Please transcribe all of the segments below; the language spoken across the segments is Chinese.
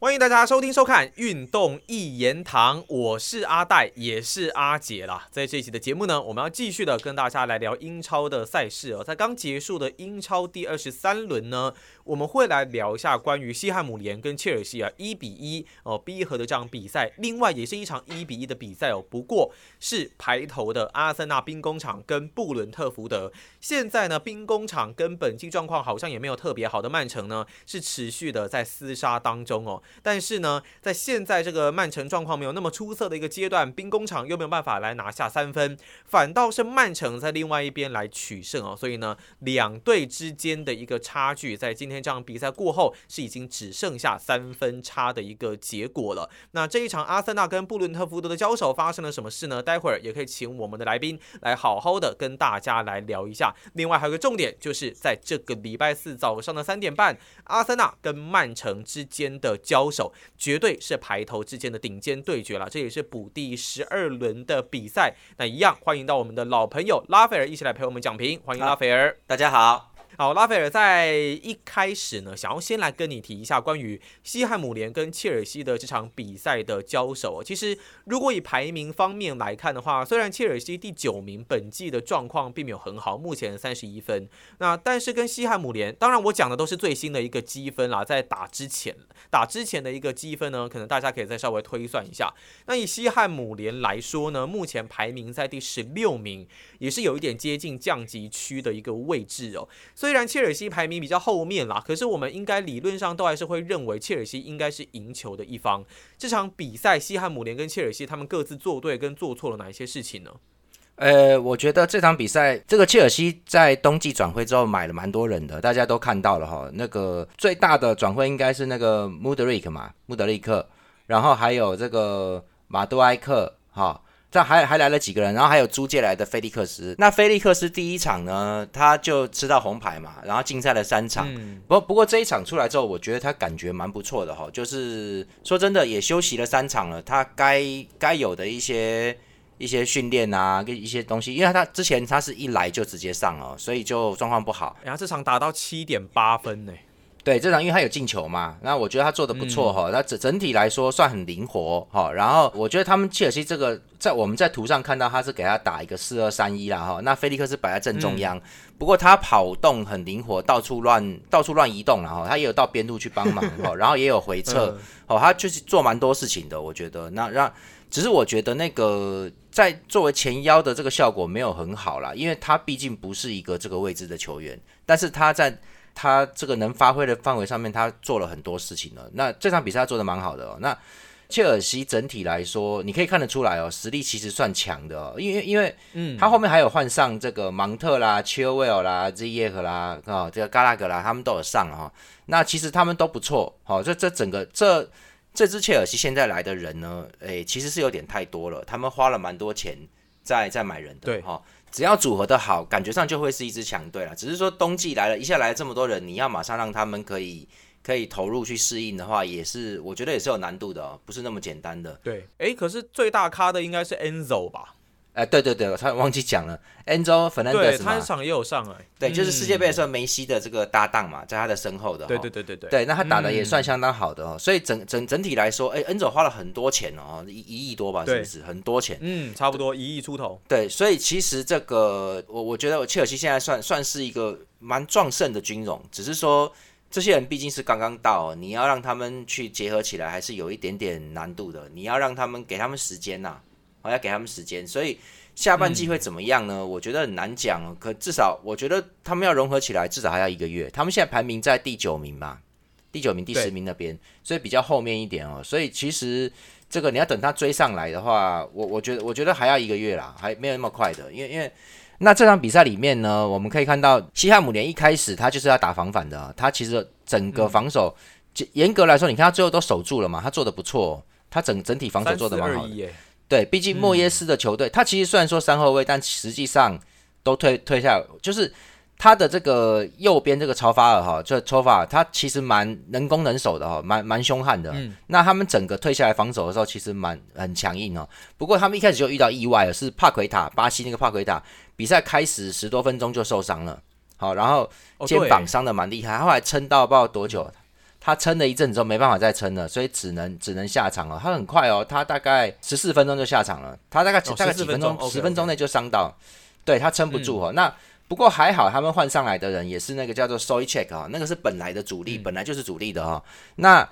欢迎大家收听收看《运动一言堂》，我是阿戴，也是阿杰啦。在这一期的节目呢，我们要继续的跟大家来聊英超的赛事哦。在刚结束的英超第二十三轮呢。我们会来聊一下关于西汉姆联跟切尔西啊一比一哦逼和的这场比赛，另外也是一场一比一的比赛哦，不过是排头的阿森纳兵工厂跟布伦特福德。现在呢，兵工厂跟本季状况好像也没有特别好的曼城呢，是持续的在厮杀当中哦。但是呢，在现在这个曼城状况没有那么出色的一个阶段，兵工厂又没有办法来拿下三分，反倒是曼城在另外一边来取胜哦。所以呢，两队之间的一个差距在今天。这场比赛过后是已经只剩下三分差的一个结果了。那这一场阿森纳跟布伦特福德的交手发生了什么事呢？待会儿也可以请我们的来宾来好好的跟大家来聊一下。另外还有个重点，就是在这个礼拜四早上的三点半，阿森纳跟曼城之间的交手，绝对是排头之间的顶尖对决了。这也是补第十二轮的比赛。那一样欢迎到我们的老朋友拉斐尔一起来陪我们讲评。欢迎拉斐尔，大家好。好，拉斐尔在一开始呢，想要先来跟你提一下关于西汉姆联跟切尔西的这场比赛的交手。其实，如果以排名方面来看的话，虽然切尔西第九名，本季的状况并没有很好，目前三十一分。那但是跟西汉姆联，当然我讲的都是最新的一个积分啦，在打之前，打之前的一个积分呢，可能大家可以再稍微推算一下。那以西汉姆联来说呢，目前排名在第十六名，也是有一点接近降级区的一个位置哦。所以虽然切尔西排名比较后面啦，可是我们应该理论上都还是会认为切尔西应该是赢球的一方。这场比赛，西汉姆联跟切尔西他们各自做对跟做错了哪一些事情呢？呃，我觉得这场比赛，这个切尔西在冬季转会之后买了蛮多人的，大家都看到了哈。那个最大的转会应该是那个穆德里克嘛，穆德里克，然后还有这个马杜埃克哈。这还还来了几个人，然后还有租借来的菲利克斯。那菲利克斯第一场呢，他就吃到红牌嘛，然后禁赛了三场。不不过这一场出来之后，我觉得他感觉蛮不错的哈，就是说真的也休息了三场了，他该该有的一些一些训练啊，跟一些东西，因为他之前他是一来就直接上哦，所以就状况不好。然后这场打到七点八分呢。对，这场因为他有进球嘛，那我觉得他做的不错哈。那整整体来说算很灵活哈。然后我觉得他们切尔西这个在我们在图上看到他是给他打一个四二三一啦哈。那菲利克斯摆在正中央，不过他跑动很灵活，到处乱到处乱移动然后他也有到边路去帮忙哈。然后也有回撤哦，他就是做蛮多事情的。我觉得那让只是我觉得那个在作为前腰的这个效果没有很好啦，因为他毕竟不是一个这个位置的球员，但是他在。他这个能发挥的范围上面，他做了很多事情了。那这场比赛他做的蛮好的哦。那切尔西整体来说，你可以看得出来哦，实力其实算强的哦。因为因为，嗯，他后面还有换上这个芒特啦、切维尔啦、Z 耶和啦啊，这个嘎拉格啦，他们都有上哈。那其实他们都不错。好，这这整个这这支切尔西现在来的人呢，诶，其实是有点太多了。他们花了蛮多钱在在买人的，对哈。只要组合的好，感觉上就会是一支强队了。只是说冬季来了一下来了这么多人，你要马上让他们可以可以投入去适应的话，也是我觉得也是有难度的哦，不是那么简单的。对，哎，可是最大咖的应该是 Enzo 吧？哎，对对对，他忘记讲了，Enzo Fernandez 他场也有上哎，对，就是世界杯的时候梅西的这个搭档嘛，在他的身后的，对对对对对，对，那他打的也算相当好的哦，所以整整整体来说，哎，Enzo 花了很多钱哦，一一亿多吧，是不是？很多钱？嗯，差不多一亿出头。对，所以其实这个我我觉得切尔西现在算算是一个蛮壮盛的军容，只是说这些人毕竟是刚刚到，你要让他们去结合起来，还是有一点点难度的。你要让他们给他们时间呐，我要给他们时间，所以。下半季会怎么样呢？我觉得很难讲。可至少我觉得他们要融合起来，至少还要一个月。他们现在排名在第九名嘛，第九名、第十名那边，所以比较后面一点哦。所以其实这个你要等他追上来的话，我我觉得我觉得还要一个月啦，还没有那么快的。因为因为那这场比赛里面呢，我们可以看到西汉姆联一开始他就是要打防反的，他其实整个防守严格来说，你看他最后都守住了嘛，他做的不错，他整整体防守做的蛮好的。对，毕竟莫耶斯的球队，他其实虽然说三后卫，但实际上都退退下，就是他的这个右边这个超法尔哈，这超法尔他其实蛮能攻能守的哈，蛮蛮凶悍的。那他们整个退下来防守的时候，其实蛮很强硬哦。不过他们一开始就遇到意外了，是帕奎塔，巴西那个帕奎塔，比赛开始十多分钟就受伤了，好，然后肩膀伤的蛮厉害，后来撑到不知道多久。他撑了一阵之后没办法再撑了，所以只能只能下场了。他很快哦，他大概十四分钟就下场了，他大概大概几分钟，十分钟内就伤到，对他撑不住哦。那不过还好，他们换上来的人也是那个叫做 Soy Check 啊，那个是本来的主力，本来就是主力的哈。那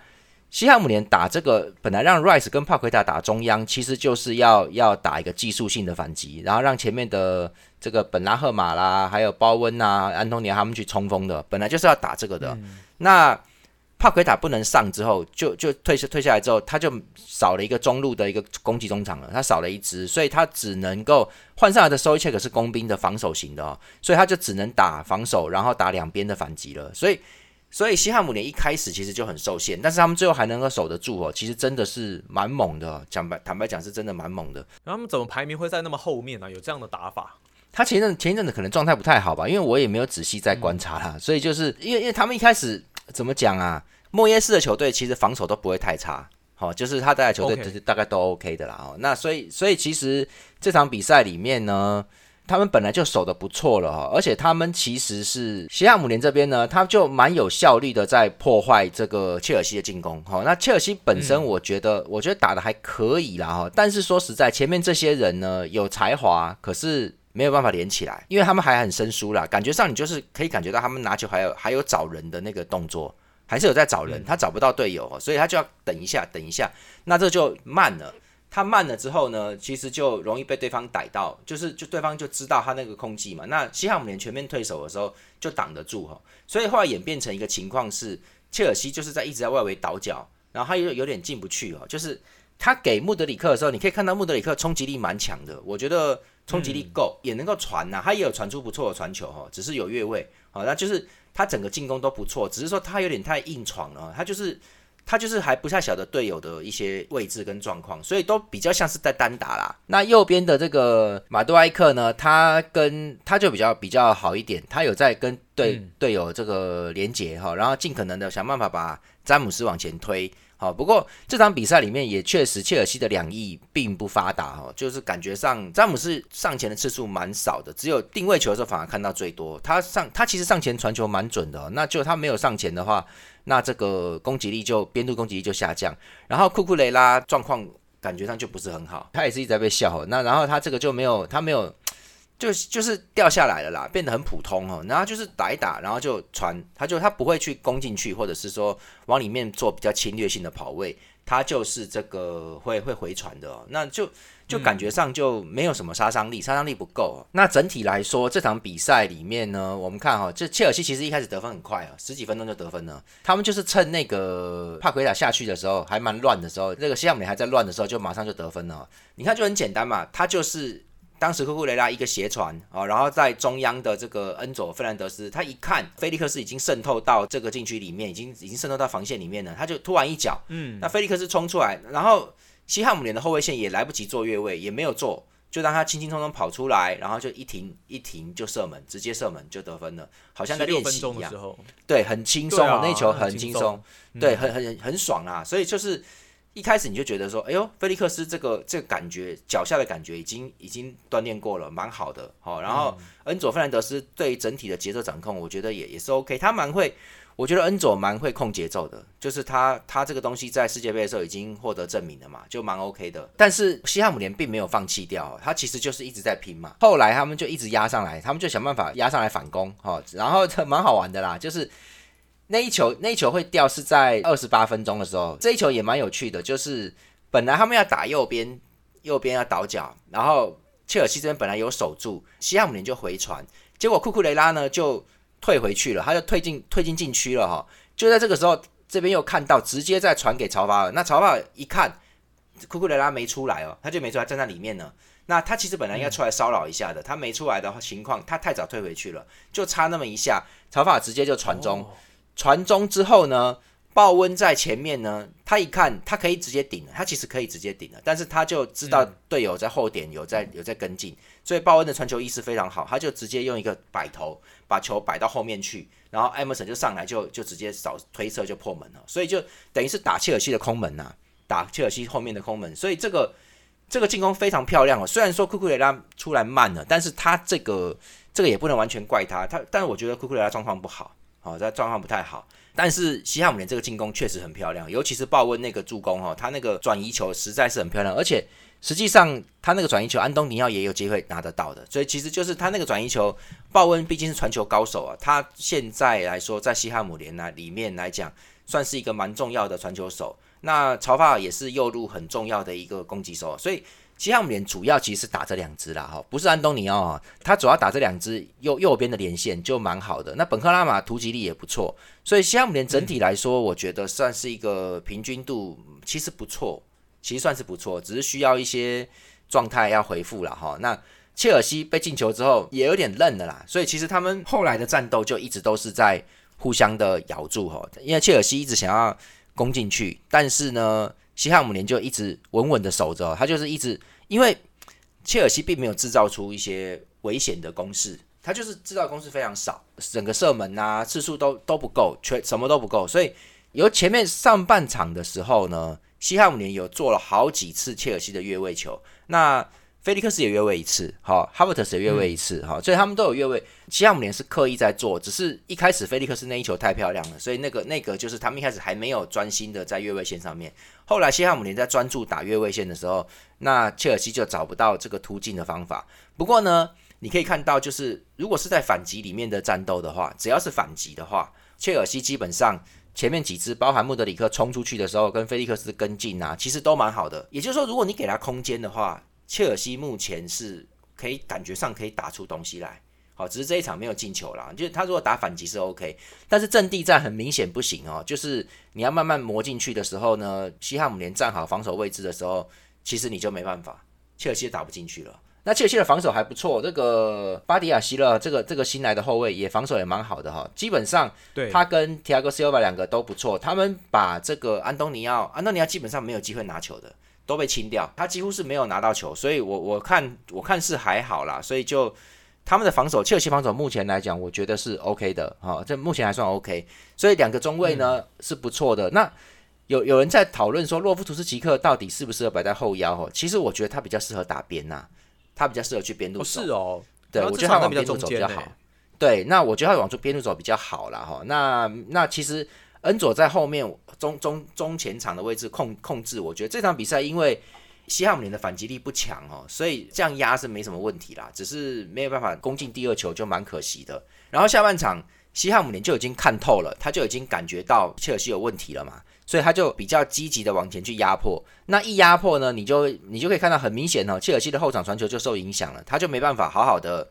西汉姆联打这个，本来让 Rice 跟帕奎塔打中央，其实就是要要打一个技术性的反击，然后让前面的这个本拉赫马啦，还有鲍温呐、安东尼他们去冲锋的，本来就是要打这个的。那帕奎塔不能上之后，就就退下退下来之后，他就少了一个中路的一个攻击中场了，他少了一支，所以他只能够换上来的 Soy Check 是工兵的防守型的哦，所以他就只能打防守，然后打两边的反击了，所以。所以西汉姆联一开始其实就很受限，但是他们最后还能够守得住哦，其实真的是蛮猛的。讲白坦白讲，是真的蛮猛的。然后他们怎么排名会在那么后面呢？有这样的打法？他前阵前一阵子可能状态不太好吧，因为我也没有仔细在观察他，所以就是因为因为他们一开始怎么讲啊？莫耶斯的球队其实防守都不会太差，好，就是他带的球队大概都 OK 的啦。哦，那所以所以其实这场比赛里面呢。他们本来就守的不错了哈，而且他们其实是西汉姆联这边呢，他就蛮有效率的在破坏这个切尔西的进攻哦。那切尔西本身我觉得，我觉得打的还可以啦哈，但是说实在，前面这些人呢有才华，可是没有办法连起来，因为他们还很生疏啦。感觉上你就是可以感觉到他们拿球还有还有找人的那个动作，还是有在找人，他找不到队友，所以他就要等一下，等一下，那这就慢了。他慢了之后呢，其实就容易被对方逮到，就是就对方就知道他那个空隙嘛。那西汉姆联全面退守的时候就挡得住哈，所以后来演变成一个情况是，切尔西就是在一直在外围倒脚，然后他又有点进不去哦。就是他给穆德里克的时候，你可以看到穆德里克冲击力蛮强的，我觉得冲击力够，也能够传呐，他也有传出不错的传球哈，只是有越位好，那就是他整个进攻都不错，只是说他有点太硬闯了，他就是。他就是还不太晓得队友的一些位置跟状况，所以都比较像是在单打啦。那右边的这个马杜埃克呢，他跟他就比较比较好一点，他有在跟队队友这个连接哈，然后尽可能的想办法把詹姆斯往前推。好，不过这场比赛里面也确实切尔西的两翼并不发达哈，就是感觉上詹姆斯上前的次数蛮少的，只有定位球的时候反而看到最多。他上他其实上前传球蛮准的，那就他没有上前的话，那这个攻击力就边路攻击力就下降。然后库库雷拉状况感觉上就不是很好，他也是一直在被笑。那然后他这个就没有他没有。就就是掉下来了啦，变得很普通哦。然后就是打一打，然后就传，他就他不会去攻进去，或者是说往里面做比较侵略性的跑位，他就是这个会会回传的。哦那就就感觉上就没有什么杀伤力，杀伤力不够。那整体来说，这场比赛里面呢，我们看哈，这切尔西其实一开始得分很快啊，十几分钟就得分了。他们就是趁那个帕奎塔下去的时候还蛮乱的时候，那个西汉姆还在乱的时候，就马上就得分了。你看就很简单嘛，他就是。当时库库雷拉一个斜传啊，然后在中央的这个恩佐费兰德斯，他一看菲利克斯已经渗透到这个禁区里面，已经已经渗透到防线里面了，他就突然一脚，嗯，那菲利克斯冲出来，然后西汉姆联的后卫线也来不及做越位，也没有做，就让他轻轻松松跑出来，然后就一停一停就射门，直接射门就得分了，好像在练习一样，对，很轻松，那球很轻松，对，很很很爽啊，所以就是。一开始你就觉得说，哎呦，菲利克斯这个这个感觉脚下的感觉已经已经锻炼过了，蛮好的。好，然后恩佐费兰德斯对整体的节奏掌控，我觉得也也是 OK。他蛮会，我觉得恩佐蛮会控节奏的，就是他他这个东西在世界杯的时候已经获得证明了嘛，就蛮 OK 的。但是西汉姆联并没有放弃掉，他其实就是一直在拼嘛。后来他们就一直压上来，他们就想办法压上来反攻，哈，然后这蛮好玩的啦，就是。那一球，那一球会掉是在二十八分钟的时候。这一球也蛮有趣的，就是本来他们要打右边，右边要倒脚，然后切尔西这边本来有守住，西汉姆联就回传，结果库库雷拉呢就退回去了，他就退进退进禁区了哈。就在这个时候，这边又看到直接再传给曹法尔，那曹法尔一看库库雷拉没出来哦，他就没出来站在里面呢。那他其实本来应该出来骚扰一下的，他没出来的情况，他太早退回去了，就差那么一下，曹法尔直接就传中。传中之后呢，鲍温在前面呢，他一看他可以直接顶了，他其实可以直接顶了，但是他就知道队友在后点有在有在跟进，所以鲍温的传球意识非常好，他就直接用一个摆头把球摆到后面去，然后艾默森就上来就就直接扫推射就破门了，所以就等于是打切尔西的空门呐，打切尔西后面的空门，所以这个这个进攻非常漂亮哦。虽然说库库雷拉出来慢了，但是他这个这个也不能完全怪他，他但是我觉得库库雷拉状况不好。好，在状况不太好。但是西汉姆联这个进攻确实很漂亮，尤其是鲍温那个助攻哈，他那个转移球实在是很漂亮，而且实际上他那个转移球，安东尼奥也有机会拿得到的。所以其实就是他那个转移球，鲍温毕竟是传球高手啊，他现在来说在西汉姆联呢里面来讲，算是一个蛮重要的传球手。那曹法尔也是右路很重要的一个攻击手，所以。西汉姆联主要其实是打这两支啦，哈，不是安东尼奥啊，他主要打这两支右右边的连线就蛮好的。那本克拉马突击力也不错，所以西汉姆联整体来说，我觉得算是一个平均度其实不错，其实算是不错，只是需要一些状态要回复了哈。那切尔西被进球之后也有点愣了啦，所以其实他们后来的战斗就一直都是在互相的咬住哈，因为切尔西一直想要攻进去，但是呢。西汉姆联就一直稳稳的守着，他就是一直，因为切尔西并没有制造出一些危险的攻势，他就是制造攻势非常少，整个射门啊次数都都不够，全什么都不够，所以由前面上半场的时候呢，西汉姆联有做了好几次切尔西的越位球，那。菲利克斯也越位一次，好，哈弗特斯也越位一次，好，所以他们都有越位。西汉姆联是刻意在做，只是一开始菲利克斯那一球太漂亮了，所以那个那个就是他们一开始还没有专心的在越位线上面。后来西汉姆联在专注打越位线的时候，那切尔西就找不到这个突进的方法。不过呢，你可以看到，就是如果是在反击里面的战斗的话，只要是反击的话，切尔西基本上前面几支，包含穆德里克冲出去的时候，跟菲利克斯跟进啊，其实都蛮好的。也就是说，如果你给他空间的话，切尔西目前是可以感觉上可以打出东西来，好，只是这一场没有进球啦。就是他如果打反击是 OK，但是阵地战很明显不行哦。就是你要慢慢磨进去的时候呢，西汉姆联站好防守位置的时候，其实你就没办法，切尔西打不进去了。那切尔西的防守还不错，这个巴迪亚希勒这个这个新来的后卫也防守也蛮好的哈。基本上，对他跟提亚戈斯尤巴两个都不错，他们把这个安东尼奥，安东尼奥基本上没有机会拿球的。都被清掉，他几乎是没有拿到球，所以我我看我看是还好啦，所以就他们的防守，切尔西防守目前来讲，我觉得是 OK 的，哈，这目前还算 OK，所以两个中卫呢是不错的。那有有人在讨论说，洛夫图斯奇克到底适不适合摆在后腰？哦，其实我觉得他比较适合打边呐，他比较适合去边路走。是哦，对我觉得他往边路走比较好。对，那我觉得他往出边路走比较好了哈。那那其实。恩佐在后面中中中前场的位置控控制，我觉得这场比赛因为西汉姆联的反击力不强哦，所以这样压是没什么问题啦，只是没有办法攻进第二球就蛮可惜的。然后下半场西汉姆联就已经看透了，他就已经感觉到切尔西有问题了嘛，所以他就比较积极的往前去压迫。那一压迫呢，你就你就可以看到很明显哦，切尔西的后场传球就受影响了，他就没办法好好的。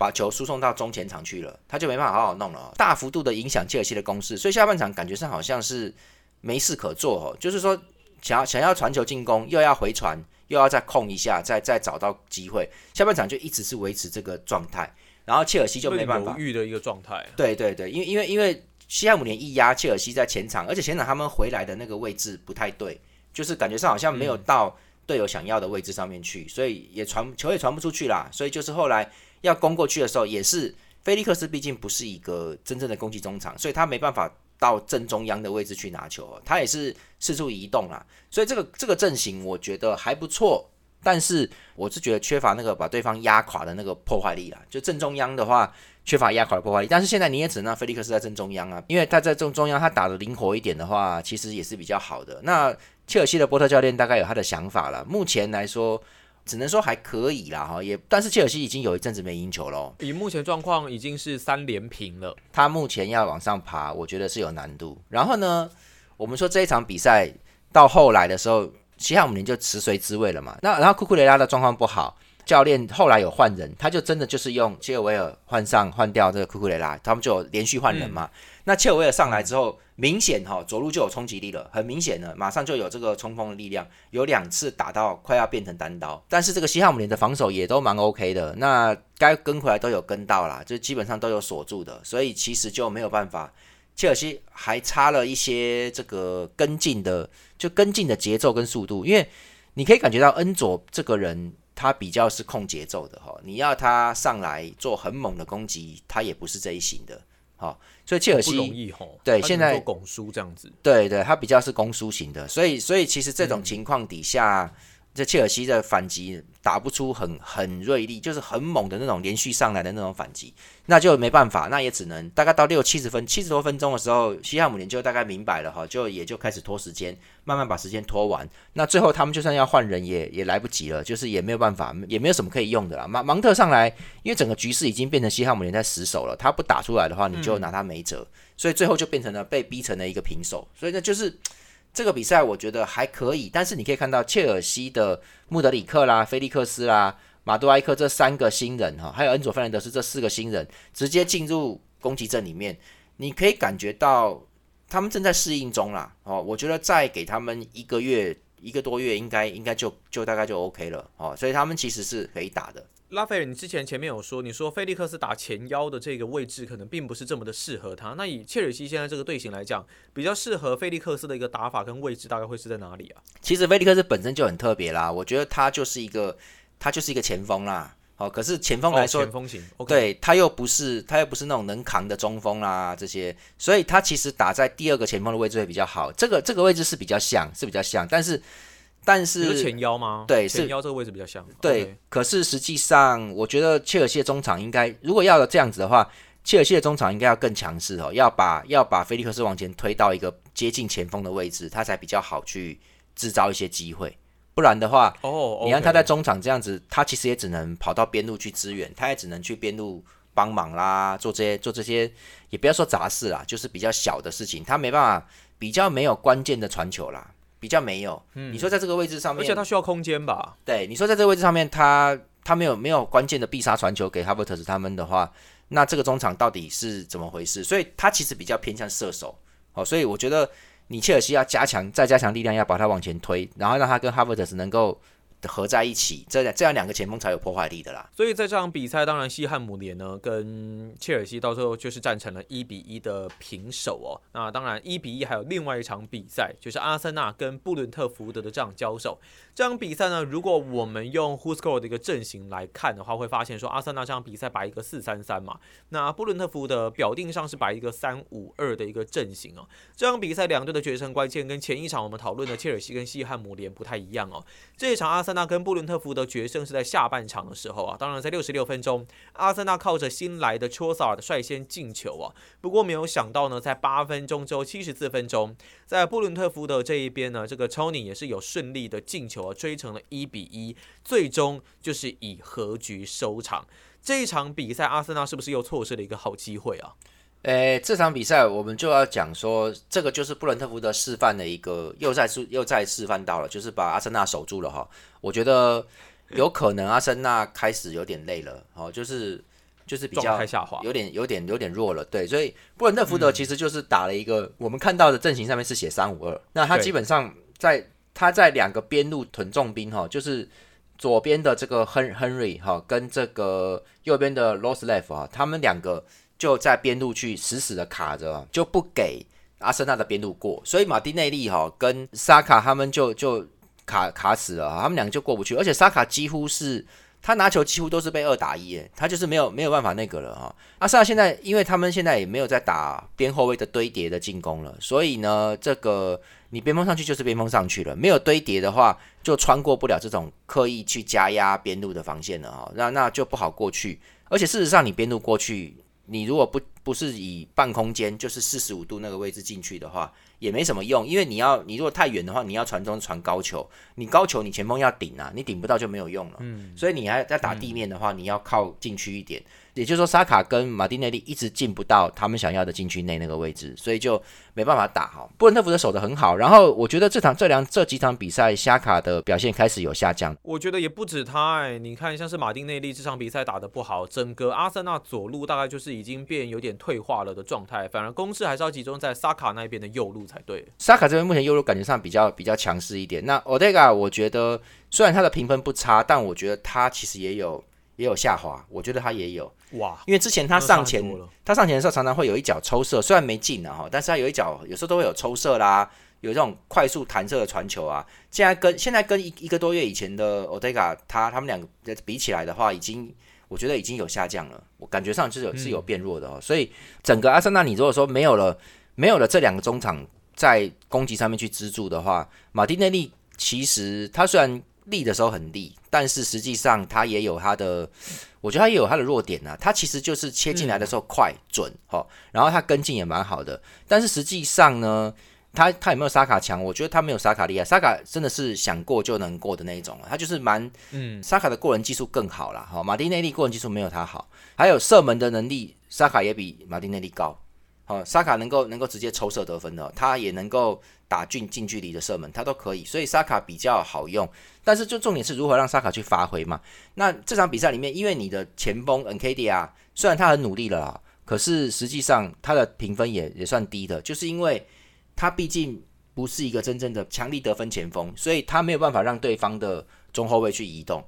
把球输送到中前场去了，他就没办法好好弄了，大幅度的影响切尔西的攻势，所以下半场感觉上好像是没事可做哦，就是说想要想要传球进攻，又要回传，又要再控一下，再再找到机会，下半场就一直是维持这个状态，然后切尔西就没办法犹豫的一个状态。对对对，因为因为因为西汉姆联一压切尔西在前场，而且前场他们回来的那个位置不太对，就是感觉上好像没有到队友想要的位置上面去，所以也传球也传不出去啦，所以就是后来。要攻过去的时候，也是菲利克斯，毕竟不是一个真正的攻击中场，所以他没办法到正中央的位置去拿球，他也是四处移动啦。所以这个这个阵型我觉得还不错，但是我是觉得缺乏那个把对方压垮的那个破坏力啦。就正中央的话，缺乏压垮的破坏力。但是现在你也只能让菲利克斯在正中央啊，因为他在正中央，他打的灵活一点的话，其实也是比较好的。那切尔西的波特教练大概有他的想法了，目前来说。只能说还可以啦，哈，也但是切尔西已经有一阵子没赢球了。以目前状况，已经是三连平了。他目前要往上爬，我觉得是有难度。然后呢，我们说这一场比赛到后来的时候，西汉姆联就食髓知味了嘛。那然后库库雷拉的状况不好。教练后来有换人，他就真的就是用切尔维尔换上换掉这个库库雷拉，他们就连续换人嘛。那切尔维尔上来之后，明显哈左路就有冲击力了，很明显的，马上就有这个冲锋的力量，有两次打到快要变成单刀。但是这个西汉姆联的防守也都蛮 OK 的，那该跟回来都有跟到啦，就基本上都有锁住的，所以其实就没有办法。切尔西还差了一些这个跟进的，就跟进的节奏跟速度，因为你可以感觉到恩佐这个人。他比较是控节奏的哈，你要他上来做很猛的攻击，他也不是这一型的，好，所以切尔西不容易哈。对，现在拱输这样子，对对，他比较是攻输型的，所以所以其实这种情况底下，这切尔西的反击打不出很很锐利，就是很猛的那种连续上来的那种反击，那就没办法，那也只能大概到六七十分七十多分钟的时候，西汉姆联就大概明白了哈，就也就开始拖时间，慢慢把时间拖完。那最后他们就算要换人也也来不及了，就是也没有办法，也没有什么可以用的啦。芒芒特上来，因为整个局势已经变成西汉姆联在死守了，他不打出来的话，你就拿他没辙，所以最后就变成了被逼成了一个平手。所以呢，就是。这个比赛我觉得还可以，但是你可以看到切尔西的穆德里克啦、菲利克斯啦、马杜埃克这三个新人哈，还有恩佐费兰德斯这四个新人直接进入攻击阵里面，你可以感觉到他们正在适应中啦。哦，我觉得再给他们一个月、一个多月，应该应该就就大概就 OK 了哦，所以他们其实是可以打的。拉斐尔，你之前前面有说，你说菲利克斯打前腰的这个位置可能并不是这么的适合他。那以切尔西现在这个队形来讲，比较适合菲利克斯的一个打法跟位置大概会是在哪里啊？其实菲利克斯本身就很特别啦，我觉得他就是一个他就是一个前锋啦。哦，可是前锋来说，前锋型，对他又不是他又不是那种能扛的中锋啦这些，所以他其实打在第二个前锋的位置会比较好。这个这个位置是比较像是比较像，但是。但是前腰吗？对，前腰这个位置比较像。对，可是实际上，我觉得切尔西的中场应该，如果要这样子的话，切尔西的中场应该要更强势哦，要把要把菲利克斯往前推到一个接近前锋的位置，他才比较好去制造一些机会。不然的话，哦，你看他在中场这样子，他其实也只能跑到边路去支援，他也只能去边路帮忙啦，做这些做这些，也不要说杂事啦，就是比较小的事情，他没办法，比较没有关键的传球啦。比较没有，你说在这个位置上面，而且他需要空间吧？对，你说在这个位置上面，他他没有没有关键的必杀传球给哈伯特斯他们的话，那这个中场到底是怎么回事？所以他其实比较偏向射手，哦，所以我觉得你切尔西要加强再加强力量，要把他往前推，然后让他跟哈伯特斯能够。合在一起，这样这样两个前锋才有破坏力的啦。所以在这场比赛，当然西汉姆联呢跟切尔西到最后就是战成了一比一的平手哦。那当然一比一还有另外一场比赛，就是阿森纳跟布伦特福德的这样交手。这场比赛呢，如果我们用 Who Score 的一个阵型来看的话，会发现说阿森纳这场比赛摆一个四三三嘛，那布伦特福德表定上是摆一个三五二的一个阵型哦。这场比赛两队的决胜关键跟前一场我们讨论的切尔西跟西汉姆联不太一样哦。这一场阿。阿森纳跟布伦特福德决胜是在下半场的时候啊，当然在六十六分钟，阿森纳靠着新来的丘萨尔的率先进球啊，不过没有想到呢，在八分钟之后七十四分钟，在布伦特福德这一边呢，这个 Tony 也是有顺利的进球啊，追成了一比一，最终就是以和局收场。这一场比赛，阿森纳是不是又错失了一个好机会啊？诶，这场比赛我们就要讲说，这个就是布伦特福德示范的一个，又再示又再示范到了，就是把阿森纳守住了哈。我觉得有可能阿森纳开始有点累了，哦，就是就是比较下滑，有点有点有点弱了。对，所以布伦特福德其实就是打了一个，我们看到的阵型上面是写三五二，那他基本上在他在两个边路屯重兵哈，就是左边的这个亨亨瑞哈，跟这个右边的罗斯莱夫啊，他们两个。就在边路去死死的卡着，就不给阿森纳的边路过，所以马丁内利哈跟萨卡他们就就卡卡死了，他们两个就过不去，而且萨卡几乎是他拿球几乎都是被二打一，他就是没有没有办法那个了哈。阿森纳现在因为他们现在也没有在打边后卫的堆叠的进攻了，所以呢，这个你边锋上去就是边锋上去了，没有堆叠的话就穿过不了这种刻意去加压边路的防线了哈，那那就不好过去，而且事实上你边路过去。你如果不不是以半空间，就是四十五度那个位置进去的话，也没什么用，因为你要你如果太远的话，你要传中传高球，你高球你前锋要顶啊，你顶不到就没有用了。嗯，所以你还要打地面的话，你要靠进去一点。也就是说，沙卡跟马丁内利一直进不到他们想要的禁区内那个位置，所以就没办法打哈。布伦特福德守的很好，然后我觉得这场这两这几场比赛，沙卡的表现开始有下降。我觉得也不止他哎，你看像是马丁内利这场比赛打的不好，整个阿森纳左路大概就是已经变有点退化了的状态，反而攻势还是要集中在沙卡那边的右路才对。沙卡这边目前右路感觉上比较比较强势一点。那 Odega，我觉得虽然他的评分不差，但我觉得他其实也有。也有下滑，我觉得他也有哇，因为之前他上前，他上前的时候常常会有一脚抽射，虽然没进啊哈，但是他有一脚有时候都会有抽射啦，有这种快速弹射的传球啊。现在跟现在跟一一个多月以前的 Otega 他他们两个比起来的话，已经我觉得已经有下降了，我感觉上是有是有变弱的哦。所以整个阿森纳，你如果说没有了没有了这两个中场在攻击上面去资助的话，马丁内利其实他虽然。力的时候很利，但是实际上他也有他的，我觉得他也有他的弱点啊。他其实就是切进来的时候快准哈，然后他跟进也蛮好的，但是实际上呢，他他有没有沙卡强？我觉得他没有沙卡厉害，沙卡真的是想过就能过的那一种了，他就是蛮嗯，沙卡的过人技术更好啦哈，马丁内利过人技术没有他好，还有射门的能力，沙卡也比马丁内利高。哦，沙卡能够能够直接抽射得分的，他也能够打近近距离的射门，他都可以，所以沙卡比较好用。但是就重点是如何让沙卡去发挥嘛？那这场比赛里面，因为你的前锋 N K D 啊，虽然他很努力了，可是实际上他的评分也也算低的，就是因为他毕竟不是一个真正的强力得分前锋，所以他没有办法让对方的中后卫去移动。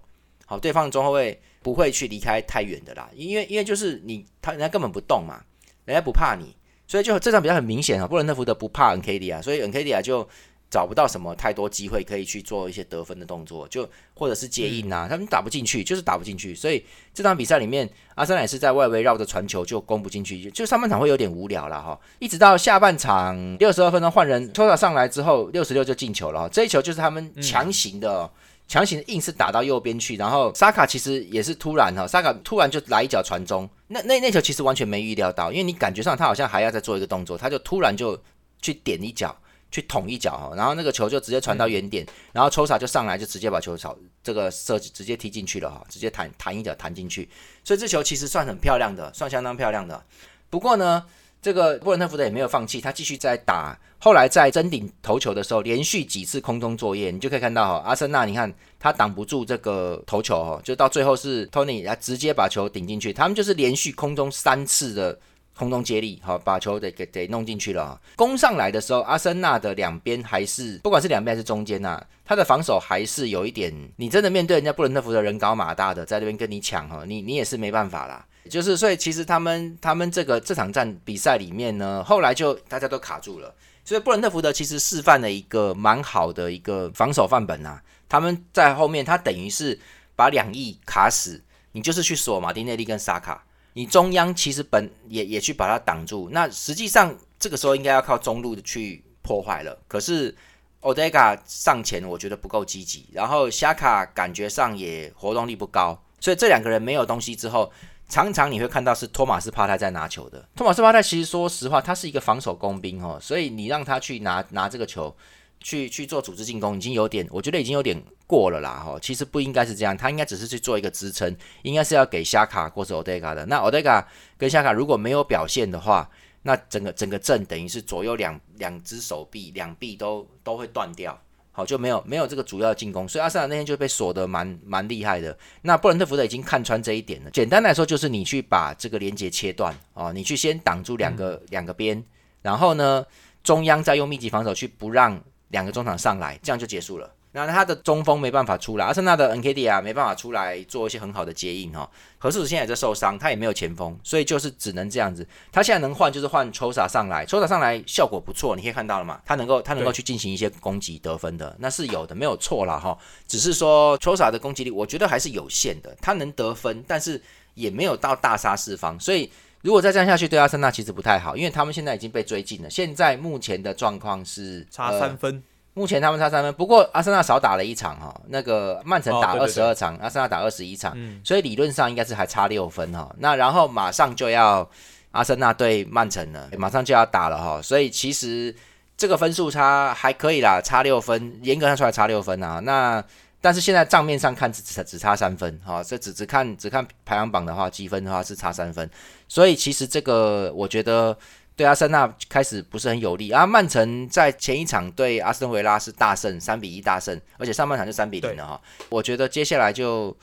好，对方的中后卫不会去离开太远的啦，因为因为就是你他人家根本不动嘛，人家不怕你。所以就这场比赛很明显啊，布伦特福德不怕 N K D 啊，所以 N K D 啊就找不到什么太多机会可以去做一些得分的动作，就或者是接应啊，他们打不进去，就是打不进去。所以这场比赛里面，阿森纳也是在外围绕着传球就攻不进去，就上半场会有点无聊了哈。一直到下半场六十二分钟换人托塔上来之后，六十六就进球了，这一球就是他们强行的。强行硬是打到右边去，然后沙卡其实也是突然哈，沙卡突然就来一脚传中，那那那球其实完全没预料到，因为你感觉上他好像还要再做一个动作，他就突然就去点一脚，去捅一脚哈，然后那个球就直接传到原点，然后抽萨就上来就直接把球朝这个设计直接踢进去了哈，直接弹弹一脚弹进去，所以这球其实算很漂亮的，算相当漂亮的。不过呢。这个布伦特福德也没有放弃，他继续在打。后来在争顶头球的时候，连续几次空中作业，你就可以看到哈，阿森纳，你看他挡不住这个头球哈，就到最后是托尼来直接把球顶进去。他们就是连续空中三次的空中接力，好把球得给给弄进去了。攻上来的时候，阿森纳的两边还是不管是两边还是中间呐，他的防守还是有一点，你真的面对人家布伦特福德人高马大的在这边跟你抢哈，你你也是没办法啦。就是，所以其实他们他们这个这场战比赛里面呢，后来就大家都卡住了。所以布伦特福德其实示范了一个蛮好的一个防守范本呐。他们在后面，他等于是把两翼卡死，你就是去锁马丁内利跟萨卡，你中央其实本也也去把它挡住。那实际上这个时候应该要靠中路去破坏了。可是奥德加上前，我觉得不够积极，然后夏卡感觉上也活动力不高，所以这两个人没有东西之后。常常你会看到是托马斯帕泰在拿球的。托马斯帕泰其实说实话，他是一个防守工兵哦，所以你让他去拿拿这个球，去去做组织进攻，已经有点，我觉得已经有点过了啦哈。其实不应该是这样，他应该只是去做一个支撑，应该是要给夏卡或者奥德卡的。那奥德卡跟夏卡如果没有表现的话，那整个整个阵等于是左右两两只手臂两臂都都会断掉。好就没有没有这个主要进攻，所以阿森纳那天就被锁得蛮蛮厉害的。那布伦特福德已经看穿这一点了。简单来说，就是你去把这个连接切断哦，你去先挡住两个两个边，然后呢，中央再用密集防守去不让两个中场上来，这样就结束了。那他的中锋没办法出来，阿森纳的 N K D 啊没办法出来做一些很好的接应哈。何世现在也在受伤，他也没有前锋，所以就是只能这样子。他现在能换就是换抽萨上来，抽萨上来效果不错，你可以看到了嘛，他能够他能够去进行一些攻击得分的，那是有的，没有错了哈。只是说抽萨的攻击力，我觉得还是有限的，他能得分，但是也没有到大杀四方。所以如果再这样下去，对阿森纳其实不太好，因为他们现在已经被追进了。现在目前的状况是差三分。目前他们差三分，不过阿森纳少打了一场哈，那个曼城打二十二场，阿森纳打二十一场，所以理论上应该是还差六分哈。那然后马上就要阿森纳对曼城了，马上就要打了哈，所以其实这个分数差还可以啦，差六分，严格上出来差六分啊。那但是现在账面上看只只只差三分哈，这只只看只看排行榜的话，积分的话是差三分，所以其实这个我觉得。对阿森纳开始不是很有利啊！曼城在前一场对阿斯顿维拉是大胜，三比一大胜，而且上半场就三比零了哈。我觉得接下来就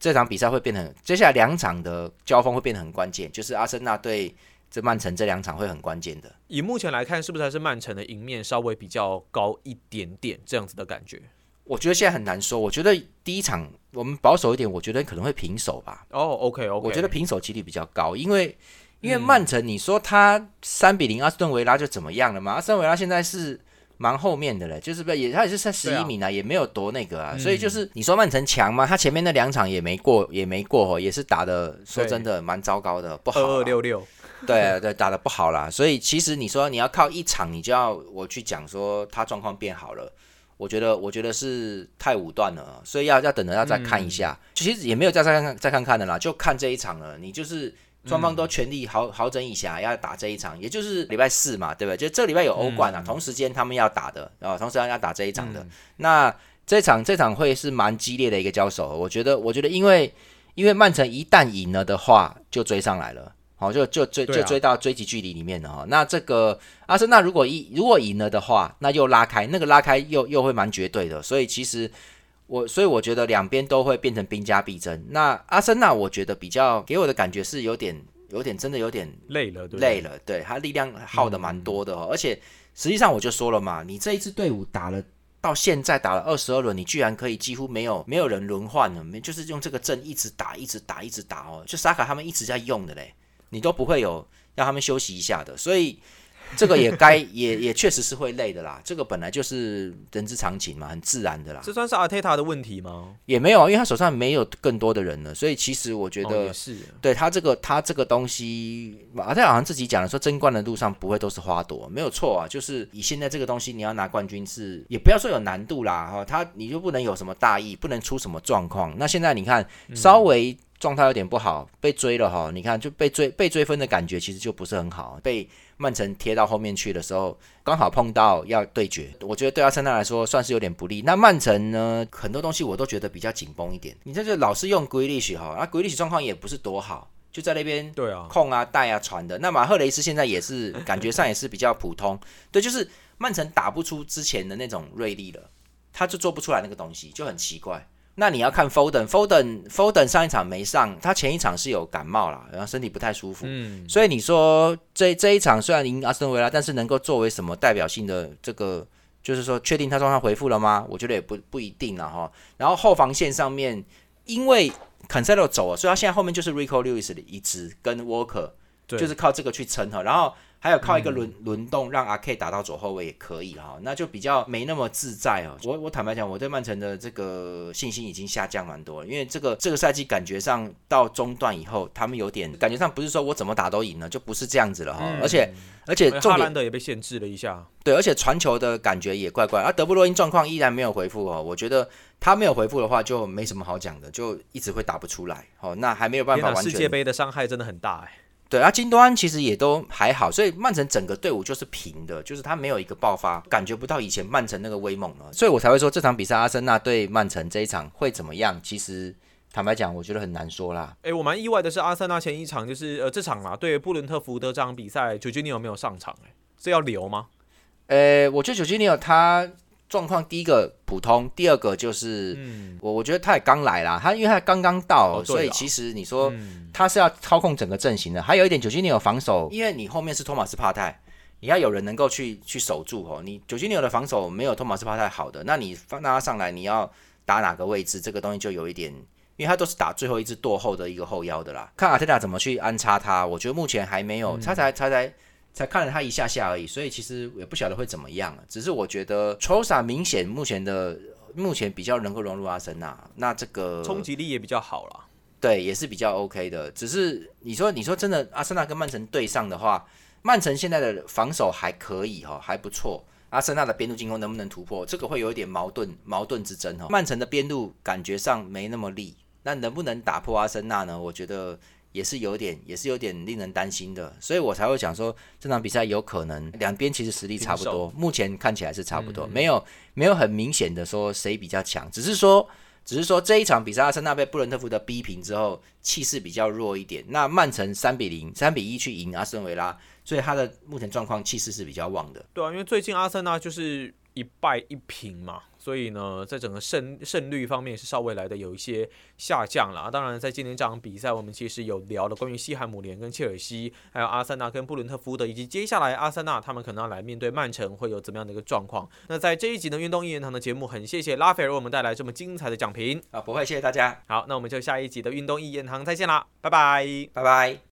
这场比赛会变得，接下来两场的交锋会变得很关键，就是阿森纳对这曼城这两场会很关键的。以目前来看，是不是还是曼城的赢面稍微比较高一点点这样子的感觉？我觉得现在很难说。我觉得第一场我们保守一点，我觉得可能会平手吧。哦，OK OK，我觉得平手几率比较高，因为。因为曼城，你说他三比零阿斯顿维拉就怎么样了嘛？阿斯顿维拉现在是蛮后面的嘞，就是不也他也是在十一名啊，也没有多那个啊，所以就是你说曼城强吗？他前面那两场也没过，也没过哦，也是打的说真的蛮糟糕的，不好。二二六六，对啊对，打的不好啦。所以其实你说你要靠一场，你就要我去讲说他状况变好了，我觉得我觉得是太武断了，所以要要等着要再看一下。其实也没有再再看看再看看的啦，就看这一场了。你就是双方都全力好好整以暇要打这一场，也就是礼拜四嘛，对不对？就这礼拜有欧冠啊，同时间他们要打的啊，同时要打这一场的。那这场这场会是蛮激烈的一个交手，我觉得我觉得因为因为曼城一旦赢了的话，就追上来了。好，就就追就追到追击距离里面了哈。那这个阿森纳如果一如果赢了的话，那又拉开，那个拉开又又会蛮绝对的。所以其实我所以我觉得两边都会变成兵家必争。那阿森纳我觉得比较给我的感觉是有点有点真的有点累了，累了，对他力量耗的蛮多的哦。而且实际上我就说了嘛，你这一支队伍打了到现在打了二十二轮，你居然可以几乎没有没有人轮换了，没就是用这个阵一直打一直打一直打哦，就萨卡他们一直在用的嘞。你都不会有让他们休息一下的，所以这个也该也也确实是会累的啦。这个本来就是人之常情嘛，很自然的啦。这算是阿泰塔的问题吗？也没有，因为他手上没有更多的人了，所以其实我觉得是对他这个他这个东西，阿泰好像自己讲的说，争冠的路上不会都是花朵，没有错啊。就是以现在这个东西，你要拿冠军是也不要说有难度啦哈，他你就不能有什么大意，不能出什么状况。那现在你看稍微。状态有点不好，被追了哈，你看就被追被追分的感觉其实就不是很好。被曼城贴到后面去的时候，刚好碰到要对决，我觉得对阿森纳来说算是有点不利。那曼城呢，很多东西我都觉得比较紧绷一点。你这就老是用圭利许哈，那圭利许状况也不是多好，就在那边对啊控啊带啊传的。那马赫雷斯现在也是感觉上也是比较普通，对，就是曼城打不出之前的那种锐利了，他就做不出来那个东西，就很奇怪。那你要看 Foden，Foden，Foden 上一场没上，他前一场是有感冒啦，然后身体不太舒服。嗯，所以你说这这一场虽然赢阿森维拉，但是能够作为什么代表性的这个，就是说确定他状态恢复了吗？我觉得也不不一定了哈。然后后防线上面，因为 Cancelo 走了，所以他现在后面就是 Rico Lewis 的一支跟 Walker，就是靠这个去撑哈。然后。还有靠一个轮轮动让阿 K 打到左后卫也可以哈，那就比较没那么自在哦。我我坦白讲，我对曼城的这个信心已经下降蛮多了，因为这个这个赛季感觉上到中段以后，他们有点感觉上不是说我怎么打都赢了，就不是这样子了哈。而且而且哈兰德也被限制了一下，对，而且传球的感觉也怪怪。而德布罗因状况依然没有回复哦，我觉得他没有回复的话就没什么好讲的，就一直会打不出来。哦，那还没有办法完全。世界杯的伤害真的很大哎。对啊，金端其实也都还好，所以曼城整个队伍就是平的，就是他没有一个爆发，感觉不到以前曼城那个威猛了，所以我才会说这场比赛阿森纳对曼城这一场会怎么样？其实坦白讲，我觉得很难说啦。哎，我蛮意外的是阿森纳前一场就是呃这场啦对布伦特福德这场比赛，九吉尼有没有上场？哎，这要留吗？呃，我觉得九吉尼有他。状况第一个普通，第二个就是，我我觉得他也刚来啦，他因为他刚刚到，所以其实你说他是要操控整个阵型的。还有一点，九七年有防守，因为你后面是托马斯帕泰，你要有人能够去去守住哦。你九七年的防守没有托马斯帕泰好的，那你放他上来，你要打哪个位置？这个东西就有一点，因为他都是打最后一支堕后的一个后腰的啦。看阿特塔怎么去安插他，我觉得目前还没有，他才他才。才看了他一下下而已，所以其实也不晓得会怎么样。只是我觉得 c h o s a 明显目前的目前比较能够融入阿森纳，那这个冲击力也比较好了。对，也是比较 OK 的。只是你说你说真的，阿森纳跟曼城对上的话，曼城现在的防守还可以哈，还不错。阿森纳的边路进攻能不能突破，这个会有一点矛盾矛盾之争哈。曼城的边路感觉上没那么利，那能不能打破阿森纳呢？我觉得。也是有点，也是有点令人担心的，所以我才会讲说这场比赛有可能两边其实实力差不多，目前看起来是差不多，没有没有很明显的说谁比较强，只是说只是说这一场比赛阿森纳被布伦特福德逼平之后，气势比较弱一点。那曼城三比零、三比一去赢阿森维拉，所以他的目前状况气势是比较旺的。对啊，因为最近阿森纳就是一败一平嘛。所以呢，在整个胜胜率方面是稍微来的有一些下降了。当然，在今天这场比赛，我们其实有聊了关于西汉姆联跟切尔西，还有阿森纳跟布伦特福德，以及接下来阿森纳他们可能要来面对曼城会有怎么样的一个状况。那在这一集的运动一言堂的节目，很谢谢拉斐尔为我们带来这么精彩的讲评啊，不会，谢谢大家。好，那我们就下一集的运动一言堂再见啦，拜拜，拜拜。